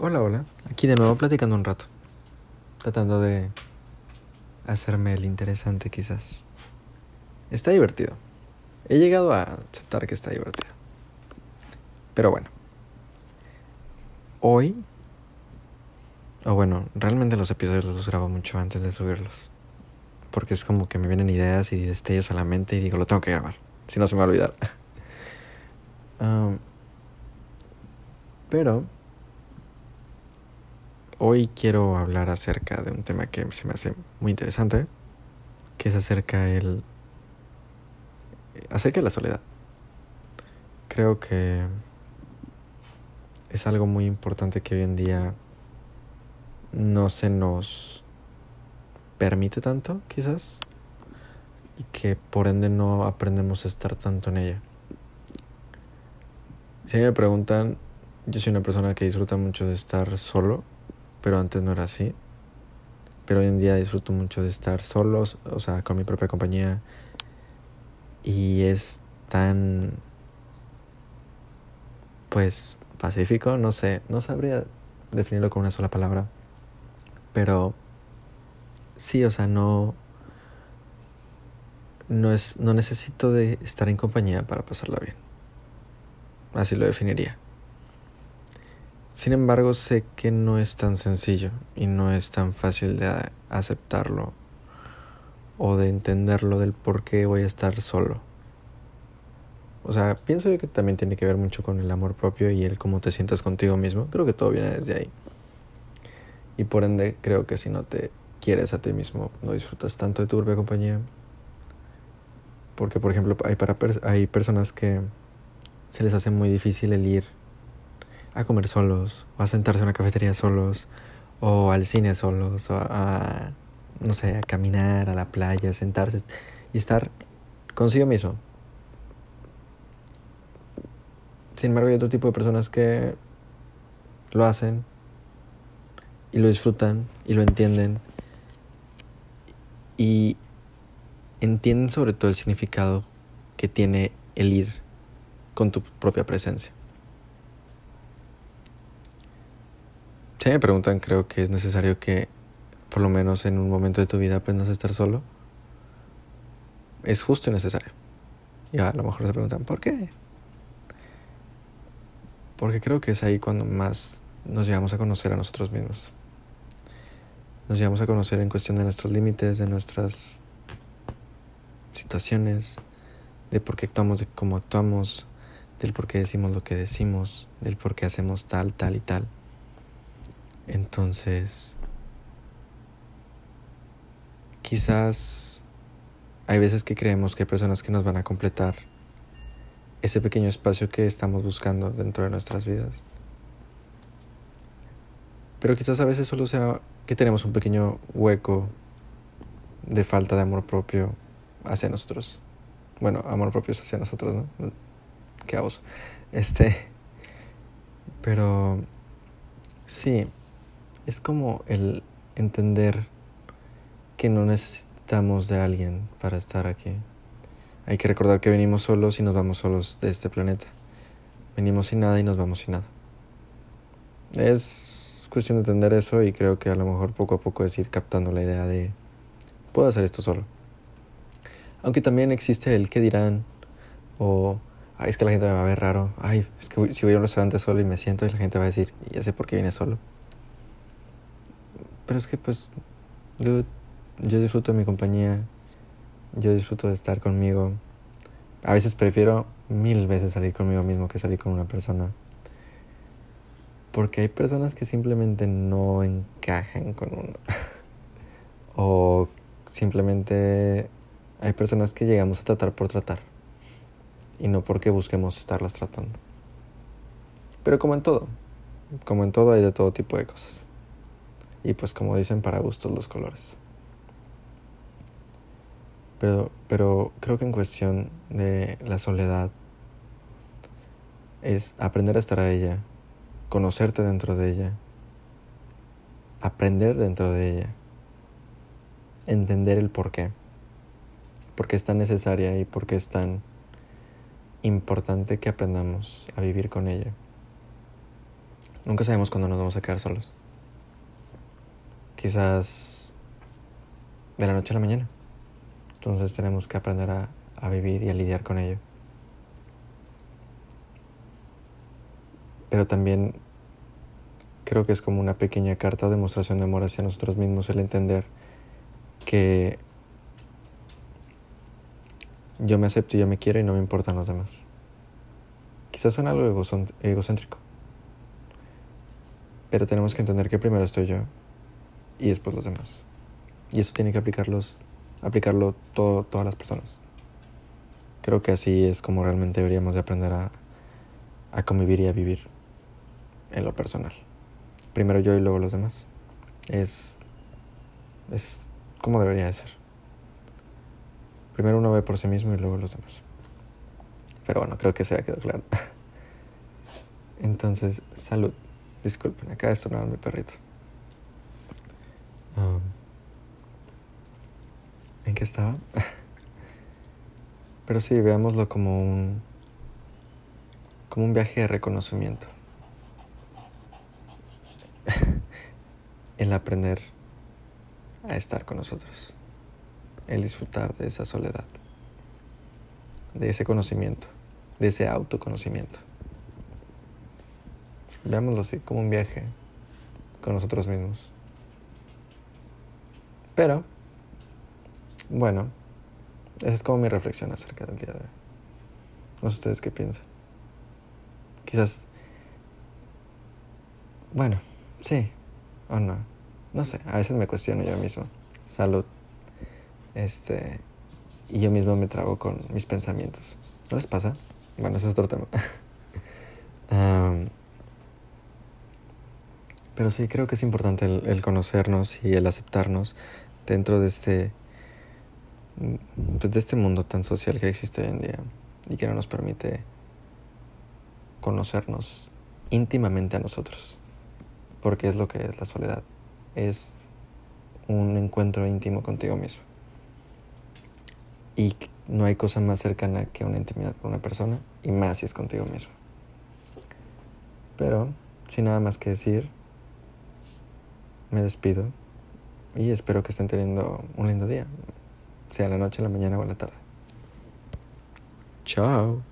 Hola, hola. Aquí de nuevo platicando un rato. Tratando de hacerme el interesante quizás. Está divertido. He llegado a aceptar que está divertido. Pero bueno. Hoy... O bueno, realmente los episodios los grabo mucho antes de subirlos. Porque es como que me vienen ideas y destellos a la mente y digo, lo tengo que grabar. Si no se me va a olvidar. pero hoy quiero hablar acerca de un tema que se me hace muy interesante, que es acerca el acerca de la soledad. Creo que es algo muy importante que hoy en día no se nos permite tanto, quizás, y que por ende no aprendemos a estar tanto en ella. Si me preguntan, yo soy una persona que disfruta mucho de estar solo, pero antes no era así. Pero hoy en día disfruto mucho de estar solos, o sea, con mi propia compañía. Y es tan, pues, pacífico, no sé, no sabría definirlo con una sola palabra. Pero sí, o sea, no, no es, no necesito de estar en compañía para pasarla bien. Así lo definiría. Sin embargo, sé que no es tan sencillo y no es tan fácil de aceptarlo o de entenderlo del por qué voy a estar solo. O sea, pienso yo que también tiene que ver mucho con el amor propio y el cómo te sientas contigo mismo. Creo que todo viene desde ahí. Y por ende, creo que si no te quieres a ti mismo, no disfrutas tanto de tu propia compañía. Porque, por ejemplo, hay, para hay personas que se les hace muy difícil el ir a comer solos, o a sentarse en una cafetería solos, o al cine solos, o a, no sé, a caminar a la playa, sentarse y estar consigo mismo. Sin embargo, hay otro tipo de personas que lo hacen y lo disfrutan y lo entienden y entienden sobre todo el significado que tiene el ir con tu propia presencia. Si me preguntan, creo que es necesario que, por lo menos en un momento de tu vida, aprendas a estar solo. Es justo y necesario. Y a lo mejor se preguntan, ¿por qué? Porque creo que es ahí cuando más nos llegamos a conocer a nosotros mismos. Nos llegamos a conocer en cuestión de nuestros límites, de nuestras situaciones, de por qué actuamos, de cómo actuamos, del por qué decimos lo que decimos, del por qué hacemos tal, tal y tal. Entonces, quizás hay veces que creemos que hay personas que nos van a completar ese pequeño espacio que estamos buscando dentro de nuestras vidas. Pero quizás a veces solo sea que tenemos un pequeño hueco de falta de amor propio hacia nosotros. Bueno, amor propio es hacia nosotros, ¿no? Qué. Este. Pero. Sí, es como el entender que no necesitamos de alguien para estar aquí. Hay que recordar que venimos solos y nos vamos solos de este planeta. Venimos sin nada y nos vamos sin nada. Es cuestión de entender eso y creo que a lo mejor poco a poco es ir captando la idea de puedo hacer esto solo. Aunque también existe el que dirán o es que la gente me va a ver raro. Ay, es que si voy a un restaurante solo y me siento y la gente va a decir, ya sé por qué viene solo. Pero es que pues, yo disfruto de mi compañía, yo disfruto de estar conmigo. A veces prefiero mil veces salir conmigo mismo que salir con una persona. Porque hay personas que simplemente no encajan con uno. o simplemente hay personas que llegamos a tratar por tratar. Y no porque busquemos estarlas tratando. Pero como en todo, como en todo hay de todo tipo de cosas. Y pues como dicen, para gustos los colores. Pero, pero creo que en cuestión de la soledad es aprender a estar a ella, conocerte dentro de ella, aprender dentro de ella, entender el por qué, por qué es tan necesaria y por qué es tan importante que aprendamos a vivir con ella. Nunca sabemos cuándo nos vamos a quedar solos. Quizás de la noche a la mañana. Entonces tenemos que aprender a, vivir y a lidiar con ello. Pero también creo que es como una pequeña carta o demostración de amor hacia nosotros mismos el entender que yo me acepto y yo me quiero y no me importan los demás. Quizás suena algo egocéntrico, pero tenemos que entender que primero estoy yo y después los demás. Y eso tiene que aplicarlos, aplicarlo todo, todas las personas. Creo que así es como realmente deberíamos de aprender a, a convivir y a vivir en lo personal. Primero yo y luego los demás. Es, es como debería de ser. Primero uno ve por sí mismo y luego los demás. Pero bueno, creo que se ha quedado claro. Entonces, salud. Disculpen, acaba de sonar mi perrito. ¿En qué estaba? Pero sí, veámoslo como un como un viaje de reconocimiento. el aprender a estar con nosotros, el disfrutar de esa soledad, de ese conocimiento, de ese autoconocimiento. Veámoslo así, como un viaje con nosotros mismos. Pero, bueno, esa es como mi reflexión acerca del día de hoy. No sé ustedes qué piensan. Quizás, bueno, sí, o no. No sé, a veces me cuestiono yo mismo. Salud. Este. Y yo mismo me trago con mis pensamientos. ¿No les pasa? Bueno, ese es otro tema. pero sí, creo que es importante el, conocernos y el aceptarnos dentro de este. Pues, de este mundo tan social que existe hoy en día y que no nos permite conocernos íntimamente a nosotros porque es lo que es la soledad. Es un encuentro íntimo contigo mismo. Y no hay cosa más cercana que una intimidad con una persona, y más si es contigo mismo. Pero, sin nada más que decir, me despido y espero que estén teniendo un lindo día, sea la noche, la mañana o la tarde. Chao.